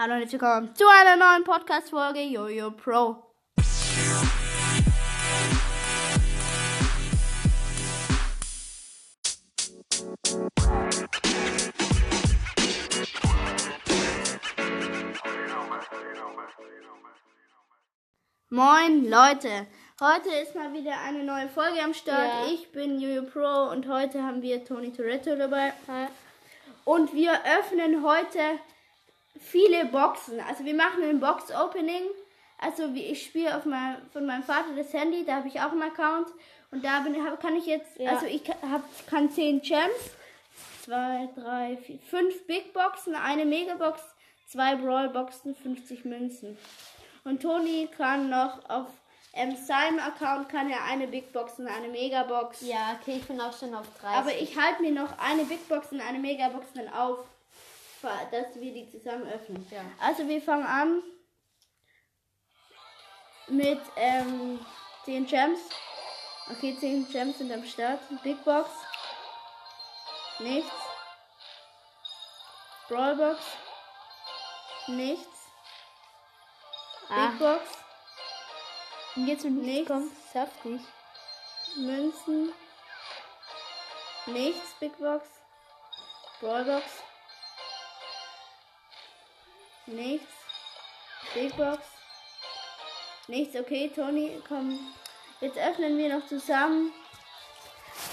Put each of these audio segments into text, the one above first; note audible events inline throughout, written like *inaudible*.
Hallo und herzlich willkommen zu einer neuen Podcast-Folge Jojo Pro. Moin Leute, heute ist mal wieder eine neue Folge am Start. Ja. Ich bin Jojo Pro und heute haben wir Tony Toretto dabei. Und wir öffnen heute viele Boxen. Also wir machen ein Box-Opening. Also wie ich spiele auf mein, von meinem Vater das Handy, da habe ich auch einen Account. Und da bin, hab, kann ich jetzt, Ja. also ich hab, kann 10 Gems, 2, 3, 4, 5 Big Boxen, eine Megabox, zwei Brawl Boxen, 50 Münzen. Und Toni kann noch auf ähm, seinem Account kann er eine Big Box und eine Megabox. Ja, okay, ich bin auch schon auf 30. Aber ich halte mir noch eine Big Box und eine Megabox dann auf, dass wir die zusammen öffnen. Ja. Also wir fangen an mit ähm, 10 Gems. Okay, 10 Gems sind am Start. Big Box. Nichts. Brawl Box. Nichts. Ah. Big Box. Und jetzt wenn Nichts. nichts kommt, saftig. Münzen. Nichts, Big Box. Brawlbox. Nichts. Big Box. Nichts, okay, Toni, komm. Jetzt öffnen wir noch zusammen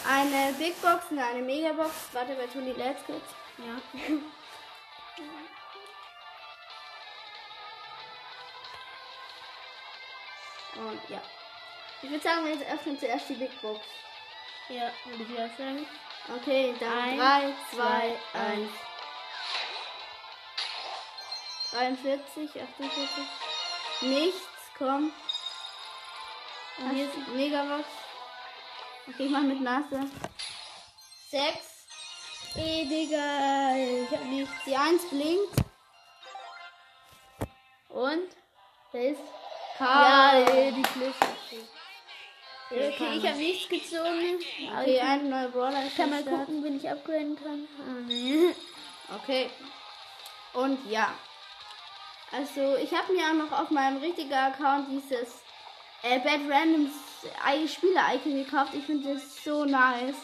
eine Big Box und eine Megabox. Warte, bei Toni lädt kurz. Ja. *laughs* Und ja. Ich würde sagen, wir öffnen zuerst die Big Box. Ja, würde ich sagen. Okay, dann Eins, 3, 2, zwei, 1. 43, 48. Nichts, komm. Und hier ist Megabox. Okay, ich mach mit Nase. 6. Eh, Digga. Ich hab nichts. Die 1 blinkt. Und? Da ist Karl. Ja, eh, die Schlüssel. Okay, ich habe nichts gezogen. Okay, eine neue Brawler. ist Kann mal gucken, wenn ich upgraden kann. *laughs* Okay. Und ja. Also, ich habe mir auch noch auf meinem richtigen Account dieses äh, Bad Randoms Spieler-Icon gekauft. Ich finde das so nice.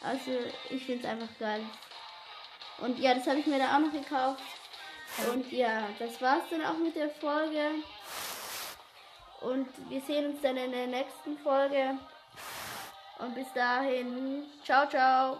Also, ich finde es einfach geil. Und ja, das habe ich mir da auch noch gekauft. Und ja, das war's dann auch mit der Folge. Und wir sehen uns dann in der nächsten Folge. Und bis dahin, ciao, ciao.